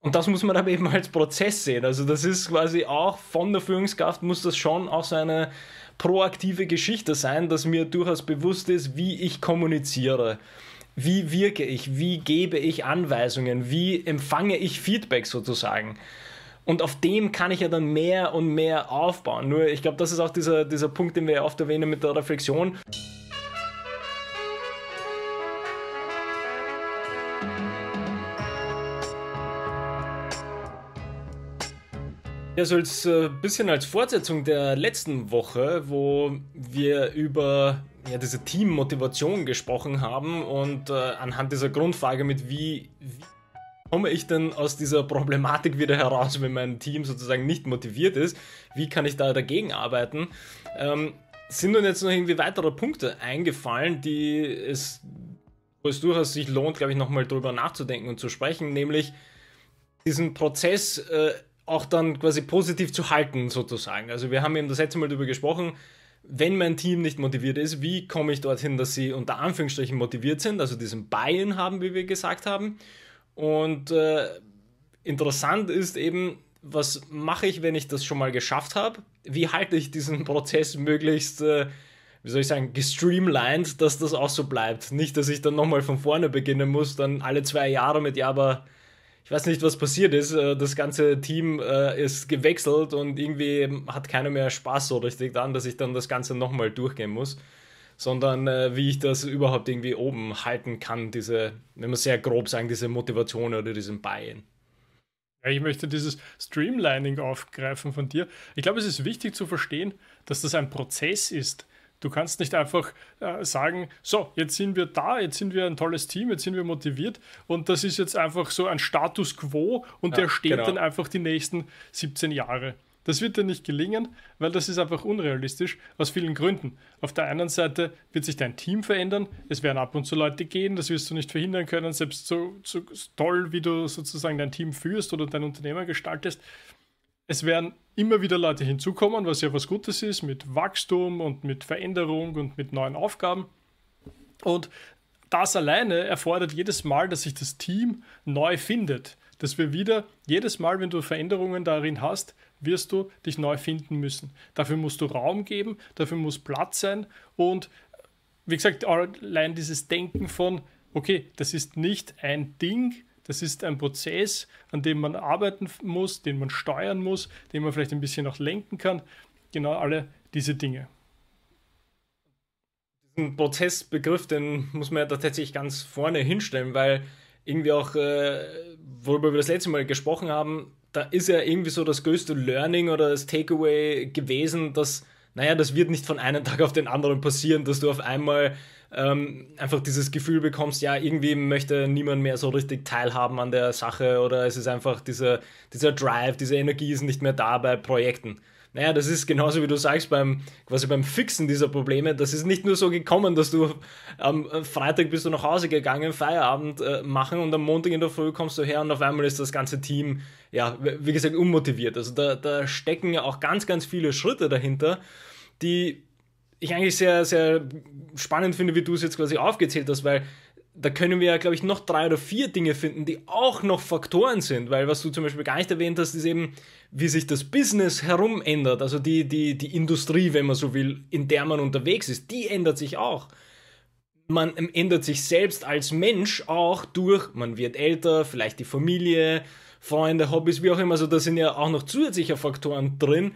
Und das muss man aber eben als Prozess sehen. Also das ist quasi auch von der Führungskraft muss das schon auch so eine proaktive Geschichte sein, dass mir durchaus bewusst ist, wie ich kommuniziere. Wie wirke ich? Wie gebe ich Anweisungen? Wie empfange ich Feedback sozusagen? Und auf dem kann ich ja dann mehr und mehr aufbauen. Nur ich glaube, das ist auch dieser, dieser Punkt, den wir ja oft erwähnen mit der Reflexion. Ja, so als äh, bisschen als Fortsetzung der letzten Woche, wo wir über ja, diese Teammotivation gesprochen haben und äh, anhand dieser Grundfrage mit wie, wie komme ich denn aus dieser Problematik wieder heraus, wenn mein Team sozusagen nicht motiviert ist, wie kann ich da dagegen arbeiten, ähm, sind uns jetzt noch irgendwie weitere Punkte eingefallen, die es, wo es durchaus sich lohnt, glaube ich, nochmal drüber nachzudenken und zu sprechen, nämlich diesen Prozess äh, auch dann quasi positiv zu halten, sozusagen. Also wir haben eben das letzte Mal darüber gesprochen, wenn mein Team nicht motiviert ist, wie komme ich dorthin, dass sie unter Anführungsstrichen motiviert sind, also diesen Buy-in haben, wie wir gesagt haben. Und äh, interessant ist eben, was mache ich, wenn ich das schon mal geschafft habe? Wie halte ich diesen Prozess möglichst, äh, wie soll ich sagen, gestreamlined, dass das auch so bleibt? Nicht, dass ich dann nochmal von vorne beginnen muss, dann alle zwei Jahre mit, ja, aber ich weiß nicht, was passiert ist. Äh, das ganze Team äh, ist gewechselt und irgendwie hat keiner mehr Spaß so richtig daran, dass ich dann das Ganze nochmal durchgehen muss. Sondern äh, wie ich das überhaupt irgendwie oben halten kann, diese, wenn man sehr grob sagen, diese Motivation oder diesen Buy-in. Ja, ich möchte dieses Streamlining aufgreifen von dir. Ich glaube, es ist wichtig zu verstehen, dass das ein Prozess ist. Du kannst nicht einfach äh, sagen, so, jetzt sind wir da, jetzt sind wir ein tolles Team, jetzt sind wir motiviert und das ist jetzt einfach so ein Status quo und ja, der steht genau. dann einfach die nächsten 17 Jahre. Das wird dir nicht gelingen, weil das ist einfach unrealistisch aus vielen Gründen. Auf der einen Seite wird sich dein Team verändern, es werden ab und zu Leute gehen, das wirst du nicht verhindern können, selbst so, so toll, wie du sozusagen dein Team führst oder dein Unternehmer gestaltest. Es werden immer wieder Leute hinzukommen, was ja was Gutes ist, mit Wachstum und mit Veränderung und mit neuen Aufgaben. Und das alleine erfordert jedes Mal, dass sich das Team neu findet. Dass wir wieder, jedes Mal, wenn du Veränderungen darin hast, wirst du dich neu finden müssen. Dafür musst du Raum geben, dafür muss Platz sein und wie gesagt, allein dieses Denken von, okay, das ist nicht ein Ding, das ist ein Prozess, an dem man arbeiten muss, den man steuern muss, den man vielleicht ein bisschen auch lenken kann. Genau alle diese Dinge. Diesen Prozessbegriff, den muss man ja tatsächlich ganz vorne hinstellen, weil irgendwie auch, äh, worüber wir das letzte Mal gesprochen haben, da ist ja irgendwie so das größte Learning oder das Takeaway gewesen, dass, naja, das wird nicht von einem Tag auf den anderen passieren, dass du auf einmal ähm, einfach dieses Gefühl bekommst, ja, irgendwie möchte niemand mehr so richtig teilhaben an der Sache oder es ist einfach dieser, dieser Drive, diese Energie ist nicht mehr da bei Projekten. Naja, das ist genauso wie du sagst beim, quasi beim Fixen dieser Probleme. Das ist nicht nur so gekommen, dass du am Freitag bist du nach Hause gegangen, Feierabend äh, machen und am Montag in der Früh kommst du her und auf einmal ist das ganze Team, ja, wie gesagt, unmotiviert. Also da, da stecken ja auch ganz, ganz viele Schritte dahinter, die ich eigentlich sehr, sehr spannend finde, wie du es jetzt quasi aufgezählt hast, weil da können wir ja, glaube ich, noch drei oder vier Dinge finden, die auch noch Faktoren sind, weil was du zum Beispiel gar nicht erwähnt hast, ist eben, wie sich das Business herum ändert, also die, die, die Industrie, wenn man so will, in der man unterwegs ist, die ändert sich auch. Man ändert sich selbst als Mensch auch durch, man wird älter, vielleicht die Familie, Freunde, Hobbys, wie auch immer, also da sind ja auch noch zusätzliche Faktoren drin,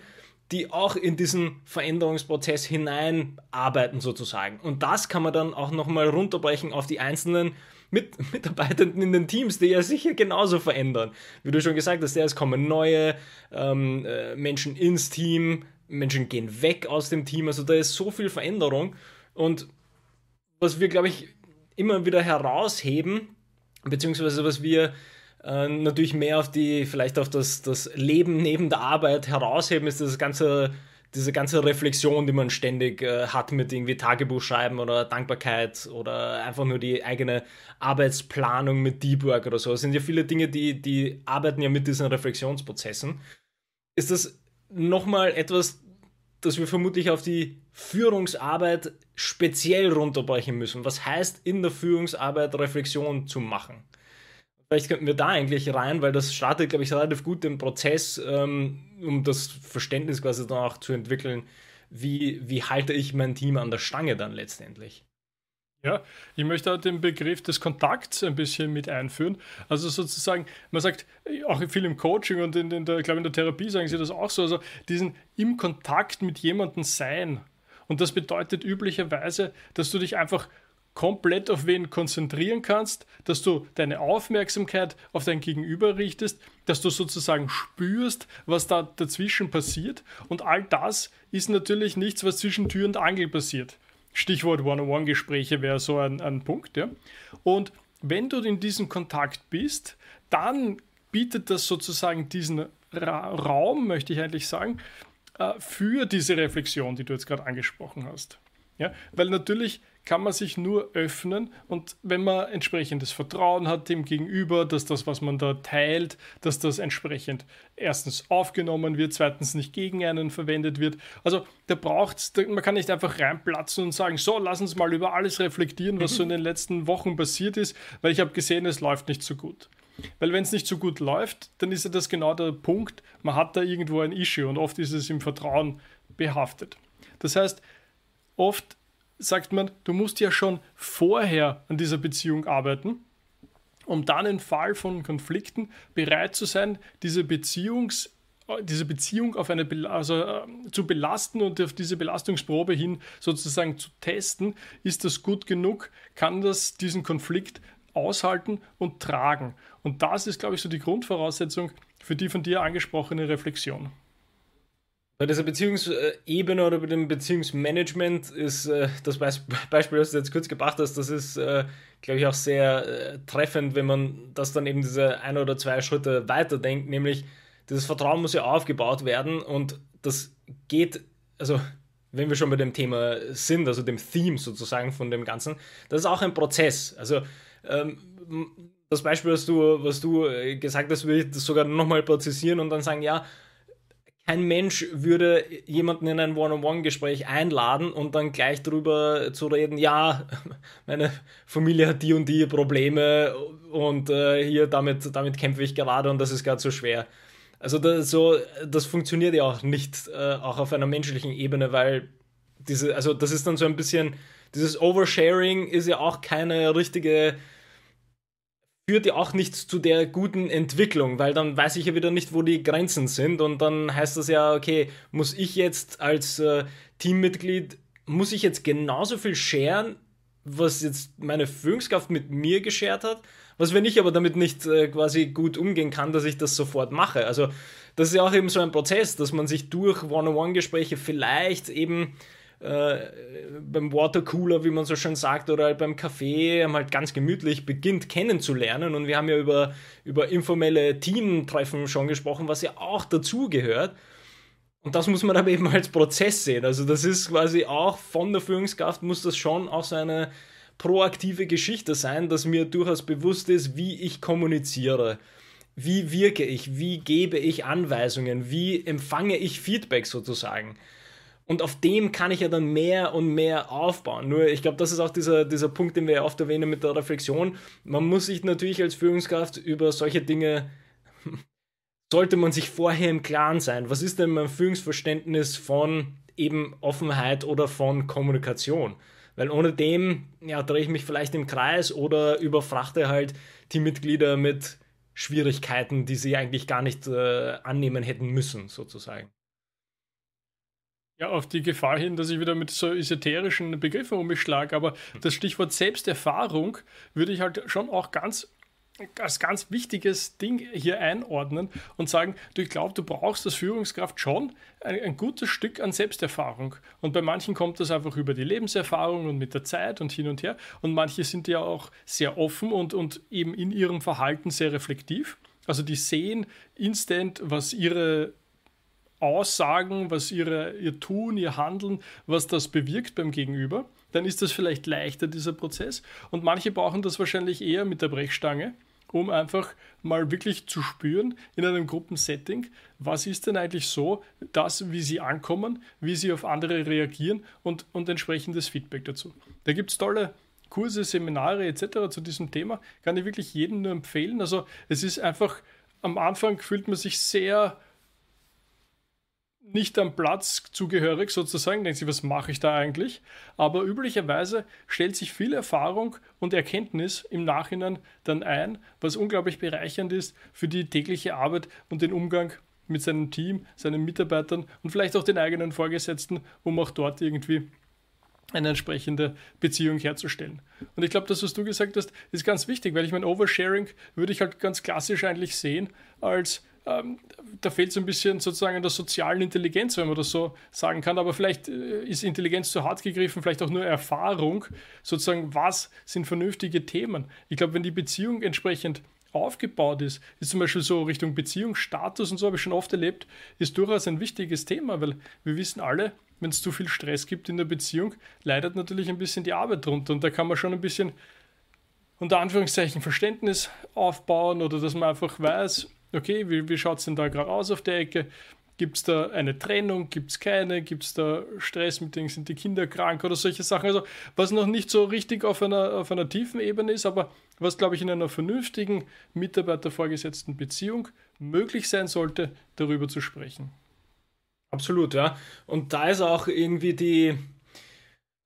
die auch in diesen Veränderungsprozess hineinarbeiten sozusagen. Und das kann man dann auch nochmal runterbrechen auf die einzelnen Mit Mitarbeitenden in den Teams, die ja sicher genauso verändern. Wie du schon gesagt hast, es kommen neue ähm, äh, Menschen ins Team, Menschen gehen weg aus dem Team, also da ist so viel Veränderung. Und was wir, glaube ich, immer wieder herausheben, beziehungsweise was wir äh, natürlich mehr auf die, vielleicht auf das, das Leben neben der Arbeit herausheben, ist das ganze, diese ganze Reflexion, die man ständig äh, hat mit irgendwie Tagebuchschreiben oder Dankbarkeit oder einfach nur die eigene Arbeitsplanung mit Deep Work oder so. Es sind ja viele Dinge, die, die arbeiten ja mit diesen Reflexionsprozessen. Ist das nochmal etwas, das wir vermutlich auf die Führungsarbeit speziell runterbrechen müssen? Was heißt in der Führungsarbeit Reflexion zu machen? Vielleicht könnten wir da eigentlich rein, weil das startet, glaube ich, relativ gut den Prozess, ähm, um das Verständnis quasi danach zu entwickeln, wie, wie halte ich mein Team an der Stange dann letztendlich. Ja, ich möchte auch den Begriff des Kontakts ein bisschen mit einführen. Also sozusagen, man sagt auch viel im Coaching und in, in der, glaube in der Therapie sagen sie das auch so, also diesen im Kontakt mit jemandem sein. Und das bedeutet üblicherweise, dass du dich einfach komplett auf wen konzentrieren kannst, dass du deine Aufmerksamkeit auf dein Gegenüber richtest, dass du sozusagen spürst, was da dazwischen passiert. Und all das ist natürlich nichts, was zwischen Tür und Angel passiert. Stichwort One-on-One-Gespräche wäre so ein, ein Punkt. Ja? Und wenn du in diesem Kontakt bist, dann bietet das sozusagen diesen Ra Raum, möchte ich eigentlich sagen, äh, für diese Reflexion, die du jetzt gerade angesprochen hast. Ja? Weil natürlich kann man sich nur öffnen und wenn man entsprechendes Vertrauen hat dem Gegenüber, dass das, was man da teilt, dass das entsprechend erstens aufgenommen wird, zweitens nicht gegen einen verwendet wird. Also da braucht es, man kann nicht einfach reinplatzen und sagen, so, lass uns mal über alles reflektieren, was so in den letzten Wochen passiert ist, weil ich habe gesehen, es läuft nicht so gut. Weil wenn es nicht so gut läuft, dann ist ja das genau der Punkt, man hat da irgendwo ein Issue und oft ist es im Vertrauen behaftet. Das heißt, oft sagt man, du musst ja schon vorher an dieser Beziehung arbeiten, um dann im Fall von Konflikten bereit zu sein, diese Beziehungs diese Beziehung auf eine also, äh, zu belasten und auf diese Belastungsprobe hin sozusagen zu testen, ist das gut genug, kann das diesen Konflikt aushalten und tragen. Und das ist, glaube ich, so die Grundvoraussetzung für die von dir angesprochene Reflexion. Bei dieser Beziehungsebene oder bei dem Beziehungsmanagement ist äh, das Beispiel, das du jetzt kurz gebracht hast, das ist, äh, glaube ich, auch sehr äh, treffend, wenn man das dann eben diese ein oder zwei Schritte weiterdenkt, nämlich dieses Vertrauen muss ja aufgebaut werden und das geht, also wenn wir schon bei dem Thema sind, also dem Theme sozusagen von dem Ganzen, das ist auch ein Prozess. Also ähm, das Beispiel, was du, was du gesagt hast, würde ich das sogar nochmal präzisieren und dann sagen, ja, kein Mensch würde jemanden in ein One-on-One-Gespräch einladen und dann gleich darüber zu reden, ja, meine Familie hat die und die Probleme und äh, hier damit, damit kämpfe ich gerade und das ist gerade so schwer. Also das, so, das funktioniert ja auch nicht, äh, auch auf einer menschlichen Ebene, weil diese, also das ist dann so ein bisschen, dieses Oversharing ist ja auch keine richtige führt ja auch nicht zu der guten Entwicklung, weil dann weiß ich ja wieder nicht, wo die Grenzen sind und dann heißt das ja, okay, muss ich jetzt als äh, Teammitglied, muss ich jetzt genauso viel scheren, was jetzt meine Führungskraft mit mir geschert hat, was wenn ich aber damit nicht äh, quasi gut umgehen kann, dass ich das sofort mache. Also das ist ja auch eben so ein Prozess, dass man sich durch One-on-One-Gespräche vielleicht eben äh, beim Watercooler, wie man so schön sagt, oder halt beim Café halt ganz gemütlich beginnt kennenzulernen. Und wir haben ja über, über informelle Teamtreffen schon gesprochen, was ja auch dazugehört. Und das muss man aber eben als Prozess sehen. Also das ist quasi auch von der Führungskraft muss das schon auch so eine proaktive Geschichte sein, dass mir durchaus bewusst ist, wie ich kommuniziere. Wie wirke ich? Wie gebe ich Anweisungen? Wie empfange ich Feedback sozusagen? Und auf dem kann ich ja dann mehr und mehr aufbauen. Nur, ich glaube, das ist auch dieser, dieser Punkt, den wir ja oft erwähnen mit der Reflexion. Man muss sich natürlich als Führungskraft über solche Dinge, sollte man sich vorher im Klaren sein. Was ist denn mein Führungsverständnis von eben Offenheit oder von Kommunikation? Weil ohne dem ja, drehe ich mich vielleicht im Kreis oder überfrachte halt die Mitglieder mit Schwierigkeiten, die sie eigentlich gar nicht äh, annehmen hätten müssen, sozusagen. Ja, auf die Gefahr hin, dass ich wieder mit so esoterischen Begriffen um mich schlage, aber das Stichwort Selbsterfahrung würde ich halt schon auch ganz als ganz wichtiges Ding hier einordnen und sagen, du, ich glaube, du brauchst als Führungskraft schon ein, ein, gutes Stück an Selbsterfahrung. Und bei manchen kommt das einfach über die Lebenserfahrung und mit der Zeit und hin und her. Und manche sind ja auch sehr offen und, und eben in ihrem Verhalten sehr reflektiv. Also die sehen instant, was ihre Aussagen, was ihre, ihr Tun, ihr Handeln, was das bewirkt beim Gegenüber, dann ist das vielleicht leichter, dieser Prozess. Und manche brauchen das wahrscheinlich eher mit der Brechstange, um einfach mal wirklich zu spüren in einem Gruppensetting, was ist denn eigentlich so, das, wie sie ankommen, wie sie auf andere reagieren und, und entsprechendes Feedback dazu. Da gibt es tolle Kurse, Seminare etc. zu diesem Thema. Kann ich wirklich jedem nur empfehlen. Also es ist einfach, am Anfang fühlt man sich sehr nicht am Platz zugehörig sozusagen, denkt sich, was mache ich da eigentlich? Aber üblicherweise stellt sich viel Erfahrung und Erkenntnis im Nachhinein dann ein, was unglaublich bereichernd ist für die tägliche Arbeit und den Umgang mit seinem Team, seinen Mitarbeitern und vielleicht auch den eigenen Vorgesetzten, um auch dort irgendwie eine entsprechende Beziehung herzustellen. Und ich glaube, das, was du gesagt hast, ist ganz wichtig, weil ich mein Oversharing würde ich halt ganz klassisch eigentlich sehen als ähm, da fehlt so ein bisschen sozusagen an der sozialen Intelligenz, wenn man das so sagen kann. Aber vielleicht äh, ist Intelligenz zu hart gegriffen, vielleicht auch nur Erfahrung, sozusagen, was sind vernünftige Themen. Ich glaube, wenn die Beziehung entsprechend aufgebaut ist, ist zum Beispiel so Richtung Beziehungsstatus und so habe ich schon oft erlebt, ist durchaus ein wichtiges Thema, weil wir wissen alle, wenn es zu viel Stress gibt in der Beziehung, leidet natürlich ein bisschen die Arbeit drunter und da kann man schon ein bisschen unter Anführungszeichen Verständnis aufbauen oder dass man einfach weiß, okay, wie, wie schaut es denn da gerade aus auf der Ecke? Gibt es da eine Trennung? Gibt es keine? Gibt es da Stress mit denen, sind die Kinder krank oder solche Sachen? Also, was noch nicht so richtig auf einer, auf einer tiefen Ebene ist, aber was, glaube ich, in einer vernünftigen Mitarbeiter-vorgesetzten Beziehung möglich sein sollte, darüber zu sprechen. Absolut, ja. Und da ist auch irgendwie die,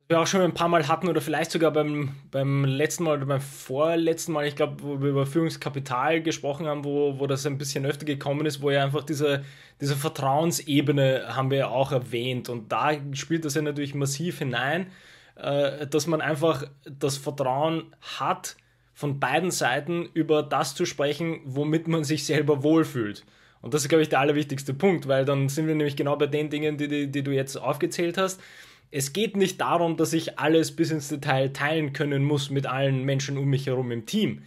wir auch schon ein paar Mal hatten oder vielleicht sogar beim, beim letzten Mal oder beim vorletzten Mal, ich glaube, wo wir über Führungskapital gesprochen haben, wo, wo das ein bisschen öfter gekommen ist, wo ja einfach diese, diese Vertrauensebene haben wir ja auch erwähnt und da spielt das ja natürlich massiv hinein, äh, dass man einfach das Vertrauen hat, von beiden Seiten über das zu sprechen, womit man sich selber wohlfühlt. Und das ist, glaube ich, der allerwichtigste Punkt, weil dann sind wir nämlich genau bei den Dingen, die, die, die du jetzt aufgezählt hast es geht nicht darum, dass ich alles bis ins Detail teilen können muss mit allen Menschen um mich herum im Team.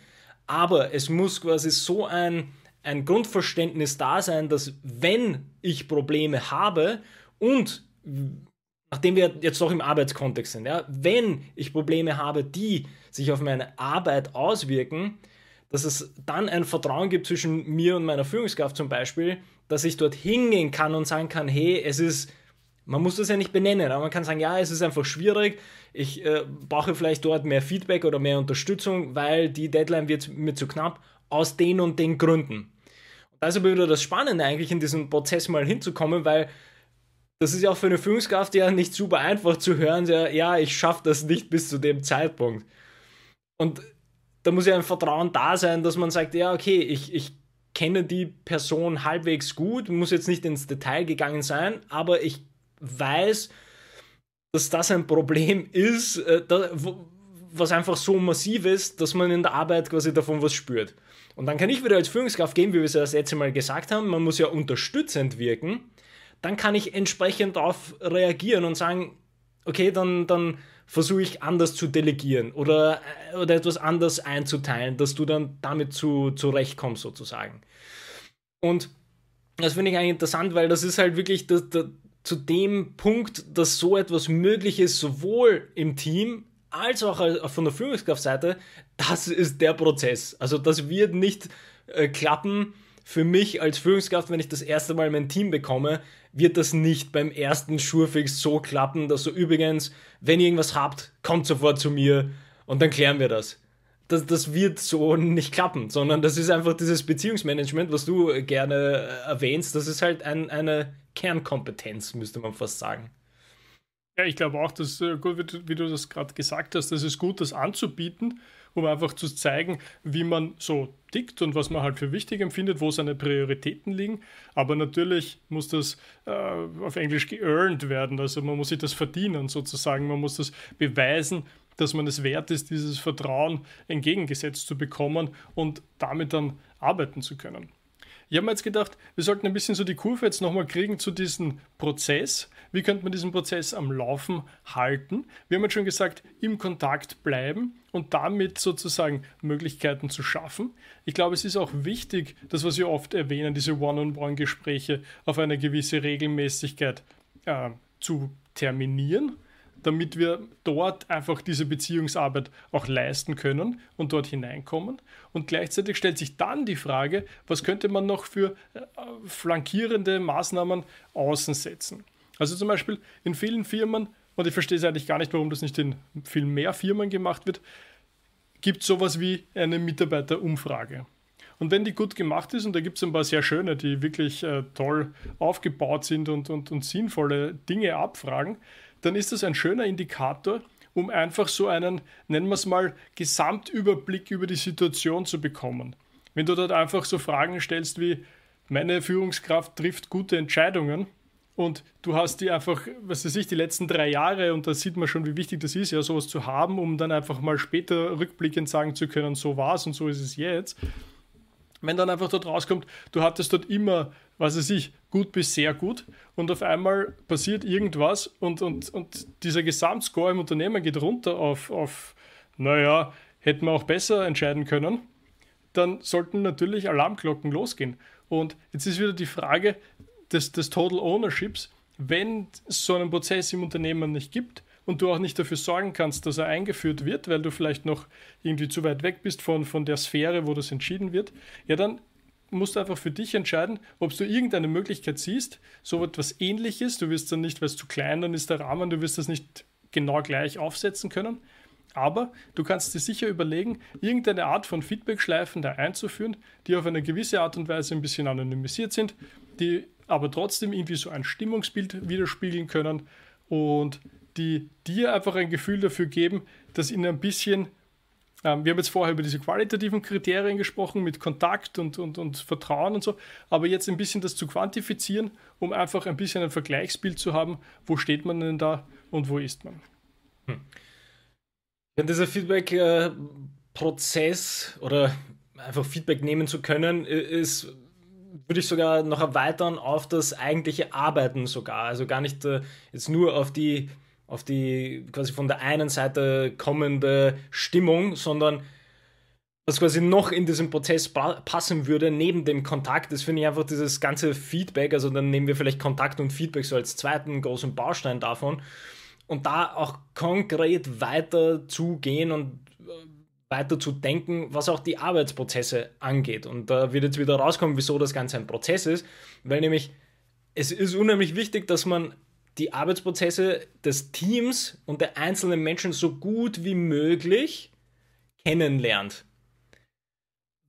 Aber es muss quasi so ein, ein Grundverständnis da sein, dass wenn ich Probleme habe und nachdem wir jetzt doch im Arbeitskontext sind, ja, wenn ich Probleme habe, die sich auf meine Arbeit auswirken, dass es dann ein Vertrauen gibt zwischen mir und meiner Führungskraft zum Beispiel, dass ich dort hingehen kann und sagen kann, hey, es ist man muss das ja nicht benennen, aber man kann sagen, ja, es ist einfach schwierig. Ich äh, brauche vielleicht dort mehr Feedback oder mehr Unterstützung, weil die Deadline wird mir zu knapp, aus den und den Gründen. Und da ist aber wieder das Spannende eigentlich in diesem Prozess mal hinzukommen, weil das ist ja auch für eine Führungskraft ja nicht super einfach zu hören, ja, ja ich schaffe das nicht bis zu dem Zeitpunkt. Und da muss ja ein Vertrauen da sein, dass man sagt, ja, okay, ich, ich kenne die Person halbwegs gut, muss jetzt nicht ins Detail gegangen sein, aber ich weiß, dass das ein Problem ist, äh, was einfach so massiv ist, dass man in der Arbeit quasi davon was spürt. Und dann kann ich wieder als Führungskraft gehen, wie wir es ja das letzte Mal gesagt haben, man muss ja unterstützend wirken. Dann kann ich entsprechend darauf reagieren und sagen, okay, dann, dann versuche ich anders zu delegieren oder, äh, oder etwas anders einzuteilen, dass du dann damit zu, zurechtkommst sozusagen. Und das finde ich eigentlich interessant, weil das ist halt wirklich das, das, zu dem Punkt, dass so etwas möglich ist, sowohl im Team als auch von der Führungskraftseite, das ist der Prozess. Also das wird nicht äh, klappen für mich als Führungskraft, wenn ich das erste Mal mein Team bekomme, wird das nicht beim ersten Schurfix so klappen, dass so übrigens, wenn ihr irgendwas habt, kommt sofort zu mir und dann klären wir das. Das, das wird so nicht klappen, sondern das ist einfach dieses Beziehungsmanagement, was du gerne erwähnst. Das ist halt ein, eine Kernkompetenz, müsste man fast sagen. Ja, ich glaube auch, dass äh, gut, wie du, wie du das gerade gesagt hast, das ist gut, das anzubieten, um einfach zu zeigen, wie man so tickt und was man halt für wichtig empfindet, wo seine Prioritäten liegen. Aber natürlich muss das äh, auf Englisch geearned werden, also man muss sich das verdienen sozusagen, man muss das beweisen, dass man es wert ist, dieses Vertrauen entgegengesetzt zu bekommen und damit dann arbeiten zu können. Ich habe mir jetzt gedacht, wir sollten ein bisschen so die Kurve jetzt nochmal kriegen zu diesem Prozess. Wie könnte man diesen Prozess am Laufen halten? Wir haben jetzt schon gesagt, im Kontakt bleiben und damit sozusagen Möglichkeiten zu schaffen. Ich glaube, es ist auch wichtig, das, was wir oft erwähnen, diese One-on-One-Gespräche auf eine gewisse Regelmäßigkeit äh, zu terminieren damit wir dort einfach diese Beziehungsarbeit auch leisten können und dort hineinkommen. Und gleichzeitig stellt sich dann die Frage, was könnte man noch für äh, flankierende Maßnahmen außen setzen. Also zum Beispiel in vielen Firmen und ich verstehe es eigentlich gar nicht, warum das nicht in viel mehr Firmen gemacht wird, gibt sowas wie eine Mitarbeiterumfrage. Und wenn die gut gemacht ist, und da gibt es ein paar sehr schöne, die wirklich äh, toll aufgebaut sind und, und, und sinnvolle Dinge abfragen, dann ist das ein schöner Indikator, um einfach so einen, nennen wir es mal, Gesamtüberblick über die Situation zu bekommen. Wenn du dort einfach so Fragen stellst wie, meine Führungskraft trifft gute Entscheidungen und du hast die einfach, was weiß ich, die letzten drei Jahre und da sieht man schon, wie wichtig das ist, ja, sowas zu haben, um dann einfach mal später rückblickend sagen zu können, so war es und so ist es jetzt. Wenn dann einfach dort rauskommt, du hattest dort immer, was weiß ich, gut bis sehr gut und auf einmal passiert irgendwas und, und, und dieser Gesamtscore im Unternehmen geht runter auf, auf, naja, hätten wir auch besser entscheiden können, dann sollten natürlich Alarmglocken losgehen. Und jetzt ist wieder die Frage des, des Total Ownerships, wenn es so einen Prozess im Unternehmen nicht gibt, und du auch nicht dafür sorgen kannst, dass er eingeführt wird, weil du vielleicht noch irgendwie zu weit weg bist von, von der Sphäre, wo das entschieden wird, ja, dann musst du einfach für dich entscheiden, ob du irgendeine Möglichkeit siehst, so etwas ähnliches. Du wirst dann nicht, weil es zu klein dann ist der Rahmen, du wirst das nicht genau gleich aufsetzen können. Aber du kannst dir sicher überlegen, irgendeine Art von Feedback-Schleifen da einzuführen, die auf eine gewisse Art und Weise ein bisschen anonymisiert sind, die aber trotzdem irgendwie so ein Stimmungsbild widerspiegeln können und die dir einfach ein Gefühl dafür geben, dass ihnen ein bisschen, ähm, wir haben jetzt vorher über diese qualitativen Kriterien gesprochen, mit Kontakt und, und, und Vertrauen und so, aber jetzt ein bisschen das zu quantifizieren, um einfach ein bisschen ein Vergleichsbild zu haben, wo steht man denn da und wo ist man. Hm. Ja, dieser Feedback-Prozess oder einfach Feedback nehmen zu können, ist würde ich sogar noch erweitern auf das eigentliche Arbeiten sogar. Also gar nicht äh, jetzt nur auf die auf die quasi von der einen Seite kommende Stimmung, sondern was quasi noch in diesem Prozess passen würde, neben dem Kontakt, das finde ich einfach dieses ganze Feedback, also dann nehmen wir vielleicht Kontakt und Feedback so als zweiten großen Baustein davon und da auch konkret weiter zu gehen und äh, weiter zu denken, was auch die Arbeitsprozesse angeht. Und da wird jetzt wieder rauskommen, wieso das Ganze ein Prozess ist, weil nämlich es ist unheimlich wichtig, dass man die Arbeitsprozesse des Teams und der einzelnen Menschen so gut wie möglich kennenlernt.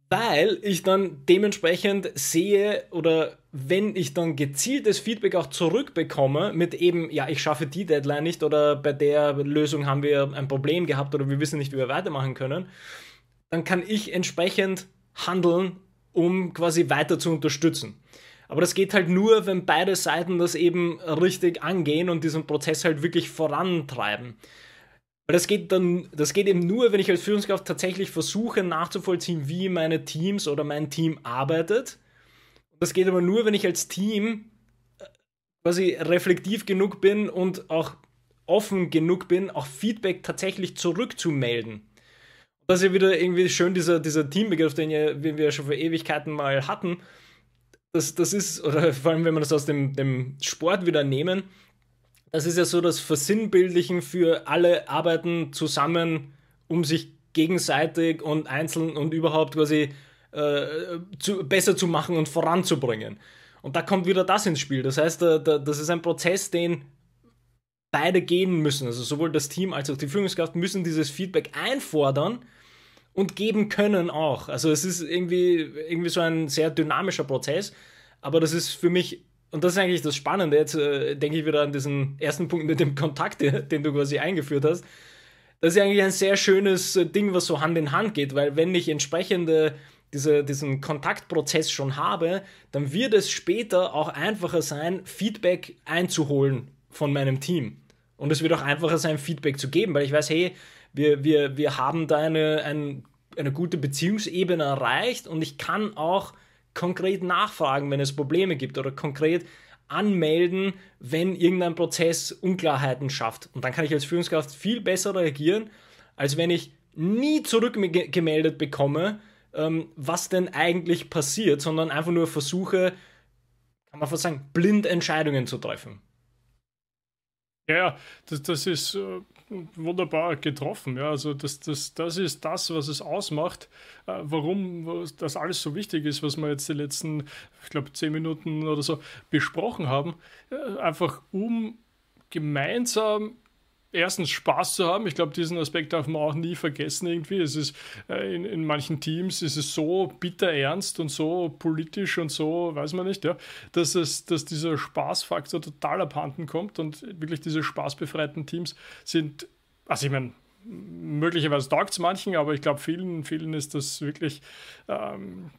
Weil ich dann dementsprechend sehe oder wenn ich dann gezieltes Feedback auch zurückbekomme mit eben, ja, ich schaffe die Deadline nicht oder bei der Lösung haben wir ein Problem gehabt oder wir wissen nicht, wie wir weitermachen können, dann kann ich entsprechend handeln, um quasi weiter zu unterstützen. Aber das geht halt nur, wenn beide Seiten das eben richtig angehen und diesen Prozess halt wirklich vorantreiben. Weil das geht dann, das geht eben nur, wenn ich als Führungskraft tatsächlich versuche nachzuvollziehen, wie meine Teams oder mein Team arbeitet. Das geht aber nur, wenn ich als Team äh, quasi reflektiv genug bin und auch offen genug bin, auch Feedback tatsächlich zurückzumelden. Das ist ja wieder irgendwie schön, dieser, dieser Teambegriff, den, den wir ja schon vor Ewigkeiten mal hatten das, das ist, oder vor allem wenn wir das aus dem, dem Sport wieder nehmen, das ist ja so das Versinnbildlichen für alle arbeiten zusammen, um sich gegenseitig und einzeln und überhaupt quasi äh, zu, besser zu machen und voranzubringen. Und da kommt wieder das ins Spiel. Das heißt, da, da, das ist ein Prozess, den beide gehen müssen. Also sowohl das Team als auch die Führungskraft müssen dieses Feedback einfordern und geben können auch. Also es ist irgendwie, irgendwie so ein sehr dynamischer Prozess, aber das ist für mich, und das ist eigentlich das Spannende, jetzt äh, denke ich wieder an diesen ersten Punkt mit dem Kontakt, den du quasi eingeführt hast. Das ist eigentlich ein sehr schönes äh, Ding, was so Hand in Hand geht, weil wenn ich entsprechende diese, diesen Kontaktprozess schon habe, dann wird es später auch einfacher sein, Feedback einzuholen von meinem Team. Und es wird auch einfacher sein, Feedback zu geben, weil ich weiß, hey, wir, wir, wir haben da eine, ein, eine gute Beziehungsebene erreicht und ich kann auch konkret nachfragen, wenn es Probleme gibt oder konkret anmelden, wenn irgendein Prozess Unklarheiten schafft. Und dann kann ich als Führungskraft viel besser reagieren, als wenn ich nie zurückgemeldet bekomme, ähm, was denn eigentlich passiert, sondern einfach nur versuche, kann man fast sagen, blind Entscheidungen zu treffen. Ja, das, das ist äh, wunderbar getroffen. Ja, also das, das, das ist das, was es ausmacht, äh, warum das alles so wichtig ist, was wir jetzt die letzten, ich glaube, zehn Minuten oder so besprochen haben. Äh, einfach um gemeinsam erstens Spaß zu haben. Ich glaube, diesen Aspekt darf man auch nie vergessen irgendwie. Es ist äh, in, in manchen Teams ist es so bitter ernst und so politisch und so, weiß man nicht, ja, dass es, dass dieser Spaßfaktor total abhanden kommt und wirklich diese spaßbefreiten Teams sind, also ich meine, möglicherweise taugt es manchen, aber ich glaube, vielen, vielen ist das wirklich ähm,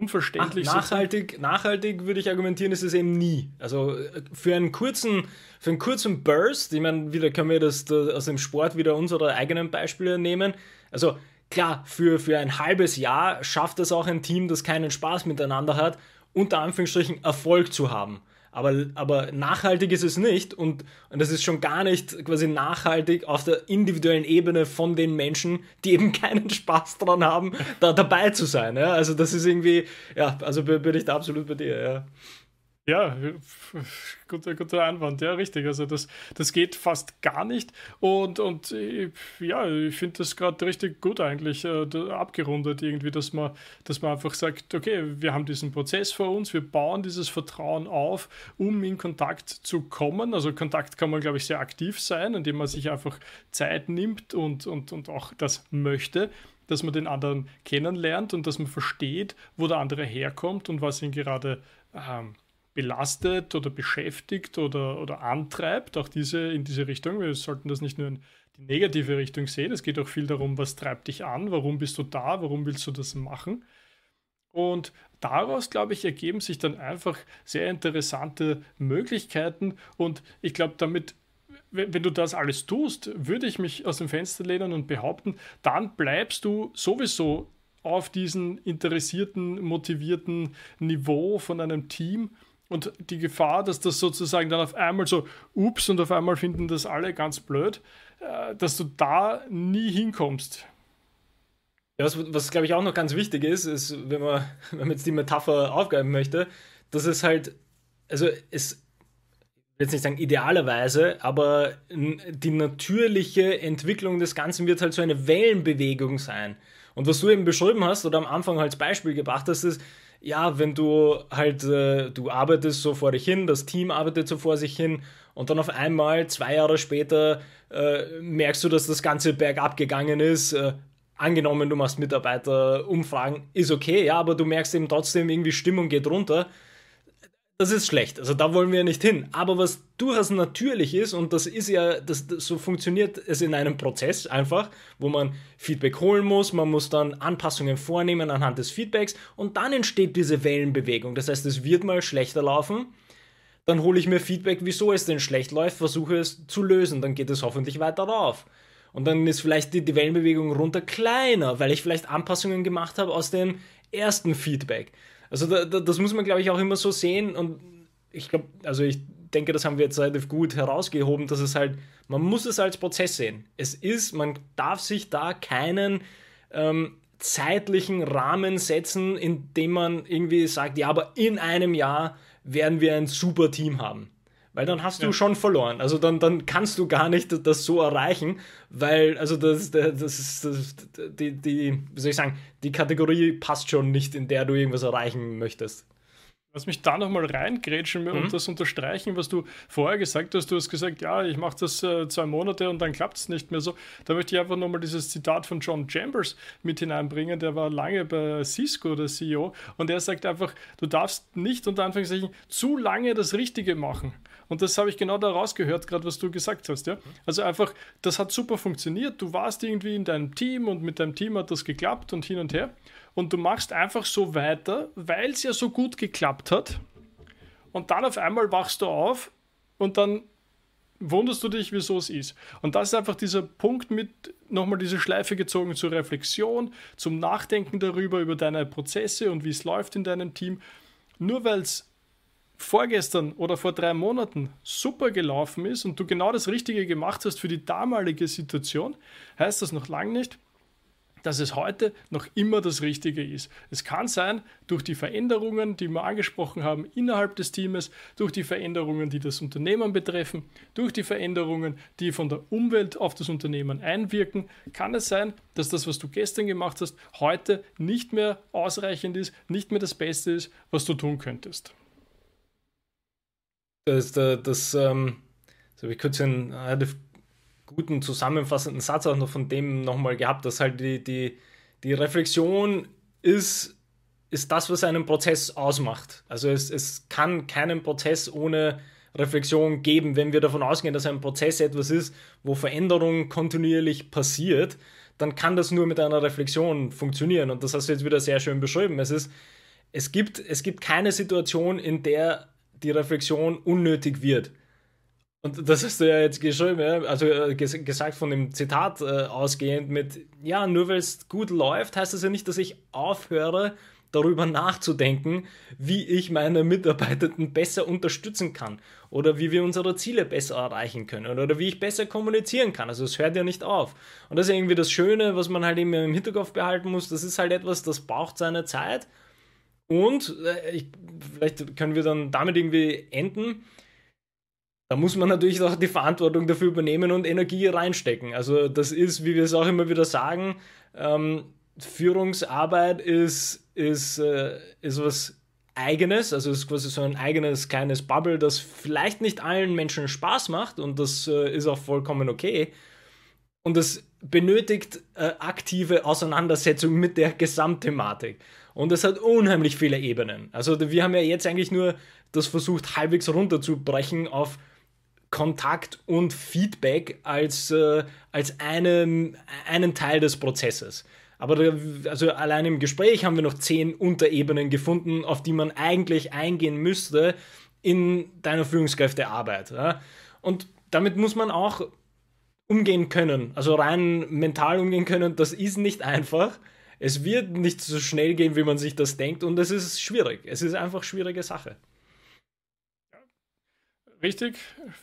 unverständlich. Ach, nachhaltig, nachhaltig würde ich argumentieren, ist es eben nie. Also äh, für einen kurzen, für einen kurzen Burst, ich meine, wieder können wir das, das aus dem Sport wieder unsere eigenen Beispiele nehmen. Also klar, für, für ein halbes Jahr schafft es auch ein Team, das keinen Spaß miteinander hat, unter Anführungsstrichen Erfolg zu haben. Aber, aber nachhaltig ist es nicht und, und das ist schon gar nicht quasi nachhaltig auf der individuellen Ebene von den Menschen, die eben keinen Spaß daran haben, da dabei zu sein. Ja? Also das ist irgendwie, ja, also bin ich da absolut bei dir. Ja. Ja, guter, guter Einwand, ja, richtig. Also das, das geht fast gar nicht. Und, und ja, ich finde das gerade richtig gut eigentlich äh, abgerundet, irgendwie, dass man, dass man einfach sagt, okay, wir haben diesen Prozess vor uns, wir bauen dieses Vertrauen auf, um in Kontakt zu kommen. Also Kontakt kann man, glaube ich, sehr aktiv sein, indem man sich einfach Zeit nimmt und, und, und auch das möchte dass man den anderen kennenlernt und dass man versteht, wo der andere herkommt und was ihn gerade ähm, belastet oder beschäftigt oder, oder antreibt, auch diese in diese Richtung. Wir sollten das nicht nur in die negative Richtung sehen. Es geht auch viel darum, was treibt dich an, warum bist du da, warum willst du das machen. Und daraus, glaube ich, ergeben sich dann einfach sehr interessante Möglichkeiten. Und ich glaube, damit, wenn du das alles tust, würde ich mich aus dem Fenster lehnen und behaupten, dann bleibst du sowieso auf diesem interessierten, motivierten Niveau von einem Team und die Gefahr, dass das sozusagen dann auf einmal so, ups, und auf einmal finden das alle ganz blöd, äh, dass du da nie hinkommst. Ja, was, was glaube ich auch noch ganz wichtig ist, ist, wenn man, wenn man jetzt die Metapher aufgreifen möchte, dass es halt, also es, ich will jetzt nicht sagen idealerweise, aber die natürliche Entwicklung des Ganzen wird halt so eine Wellenbewegung sein. Und was du eben beschrieben hast oder am Anfang als Beispiel gebracht hast, ist, ja, wenn du halt, äh, du arbeitest so vor dich hin, das Team arbeitet so vor sich hin und dann auf einmal, zwei Jahre später, äh, merkst du, dass das Ganze bergab gegangen ist. Äh, angenommen, du machst Mitarbeiterumfragen, ist okay, ja, aber du merkst eben trotzdem, irgendwie Stimmung geht runter das ist schlecht. Also da wollen wir nicht hin. Aber was durchaus natürlich ist, und das ist ja, das, das, so funktioniert es in einem Prozess einfach, wo man Feedback holen muss, man muss dann Anpassungen vornehmen anhand des Feedbacks und dann entsteht diese Wellenbewegung. Das heißt, es wird mal schlechter laufen. Dann hole ich mir Feedback, wieso es denn schlecht läuft, versuche es zu lösen, dann geht es hoffentlich weiter rauf. Und dann ist vielleicht die Wellenbewegung runter kleiner, weil ich vielleicht Anpassungen gemacht habe aus dem ersten Feedback. Also da, da, das muss man, glaube ich, auch immer so sehen und ich glaube, also ich denke, das haben wir jetzt relativ gut herausgehoben, dass es halt, man muss es als Prozess sehen. Es ist, man darf sich da keinen ähm, zeitlichen Rahmen setzen, in dem man irgendwie sagt, ja, aber in einem Jahr werden wir ein super Team haben. Weil dann hast du schon verloren. Also dann, dann kannst du gar nicht das so erreichen, weil, also das, das ist das, die, die, wie soll ich sagen, die Kategorie passt schon nicht, in der du irgendwas erreichen möchtest. Lass mich da nochmal reingrätschen mhm. und das unterstreichen, was du vorher gesagt hast. Du hast gesagt, ja, ich mache das äh, zwei Monate und dann klappt es nicht mehr so. Da möchte ich einfach nochmal dieses Zitat von John Chambers mit hineinbringen. Der war lange bei Cisco, der CEO, und er sagt einfach, du darfst nicht unter Anführungszeichen zu lange das Richtige machen. Und das habe ich genau da rausgehört, gerade was du gesagt hast. Ja? Also einfach, das hat super funktioniert. Du warst irgendwie in deinem Team und mit deinem Team hat das geklappt und hin und her und du machst einfach so weiter, weil es ja so gut geklappt hat. Und dann auf einmal wachst du auf und dann wunderst du dich, wieso es ist. Und das ist einfach dieser Punkt mit nochmal diese Schleife gezogen zur Reflexion, zum Nachdenken darüber, über deine Prozesse und wie es läuft in deinem Team. Nur weil es vorgestern oder vor drei Monaten super gelaufen ist und du genau das Richtige gemacht hast für die damalige Situation, heißt das noch lange nicht, dass es heute noch immer das Richtige ist. Es kann sein, durch die Veränderungen, die wir angesprochen haben innerhalb des Teams, durch die Veränderungen, die das Unternehmen betreffen, durch die Veränderungen, die von der Umwelt auf das Unternehmen einwirken, kann es sein, dass das, was du gestern gemacht hast, heute nicht mehr ausreichend ist, nicht mehr das Beste ist, was du tun könntest. Das, das, das ähm so habe ich kurz einen relativ guten zusammenfassenden Satz auch noch von dem nochmal gehabt, dass halt die, die, die Reflexion ist, ist das, was einen Prozess ausmacht. Also es, es kann keinen Prozess ohne Reflexion geben, wenn wir davon ausgehen, dass ein Prozess etwas ist, wo Veränderung kontinuierlich passiert, dann kann das nur mit einer Reflexion funktionieren. Und das hast du jetzt wieder sehr schön beschrieben. Es, ist, es, gibt, es gibt keine Situation, in der die Reflexion unnötig wird. Und das hast du ja jetzt geschrieben, also äh, ges gesagt von dem Zitat äh, ausgehend mit, ja, nur weil es gut läuft, heißt das ja nicht, dass ich aufhöre, darüber nachzudenken, wie ich meine Mitarbeitenden besser unterstützen kann oder wie wir unsere Ziele besser erreichen können oder wie ich besser kommunizieren kann. Also es hört ja nicht auf. Und das ist irgendwie das Schöne, was man halt immer im Hinterkopf behalten muss. Das ist halt etwas, das braucht seine Zeit. Und äh, ich, vielleicht können wir dann damit irgendwie enden. Da muss man natürlich auch die Verantwortung dafür übernehmen und Energie reinstecken. Also das ist, wie wir es auch immer wieder sagen, ähm, Führungsarbeit ist, ist, äh, ist was Eigenes, also ist quasi so ein eigenes kleines Bubble, das vielleicht nicht allen Menschen Spaß macht und das äh, ist auch vollkommen okay. Und es benötigt äh, aktive Auseinandersetzung mit der Gesamtthematik. Und es hat unheimlich viele Ebenen. Also wir haben ja jetzt eigentlich nur das versucht, halbwegs runterzubrechen auf Kontakt und Feedback als, äh, als einen, einen Teil des Prozesses. Aber also allein im Gespräch haben wir noch zehn Unterebenen gefunden, auf die man eigentlich eingehen müsste in deiner Führungskräftearbeit. Ja? Und damit muss man auch umgehen können, also rein mental umgehen können. Das ist nicht einfach. Es wird nicht so schnell gehen, wie man sich das denkt, und es ist schwierig. Es ist einfach schwierige Sache. Richtig,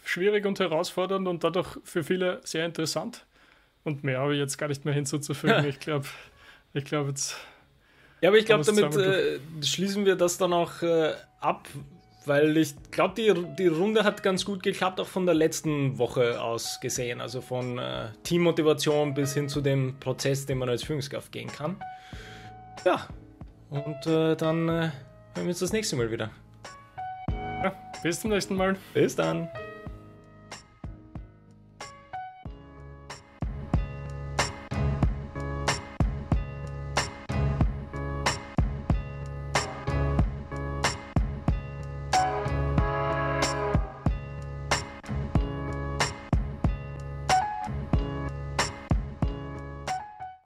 schwierig und herausfordernd und dadurch für viele sehr interessant. Und mehr habe ich jetzt gar nicht mehr hinzuzufügen. Ich glaube, ich glaube jetzt. Ja, aber ich glaube, damit äh, schließen wir das dann auch äh, ab, weil ich glaube, die, die Runde hat ganz gut geklappt, auch von der letzten Woche aus gesehen. Also von äh, Teammotivation bis hin zu dem Prozess, den man als Führungskraft gehen kann. Ja, und äh, dann äh, hören wir uns das nächste Mal wieder. Ja, bis zum nächsten Mal. Bis dann.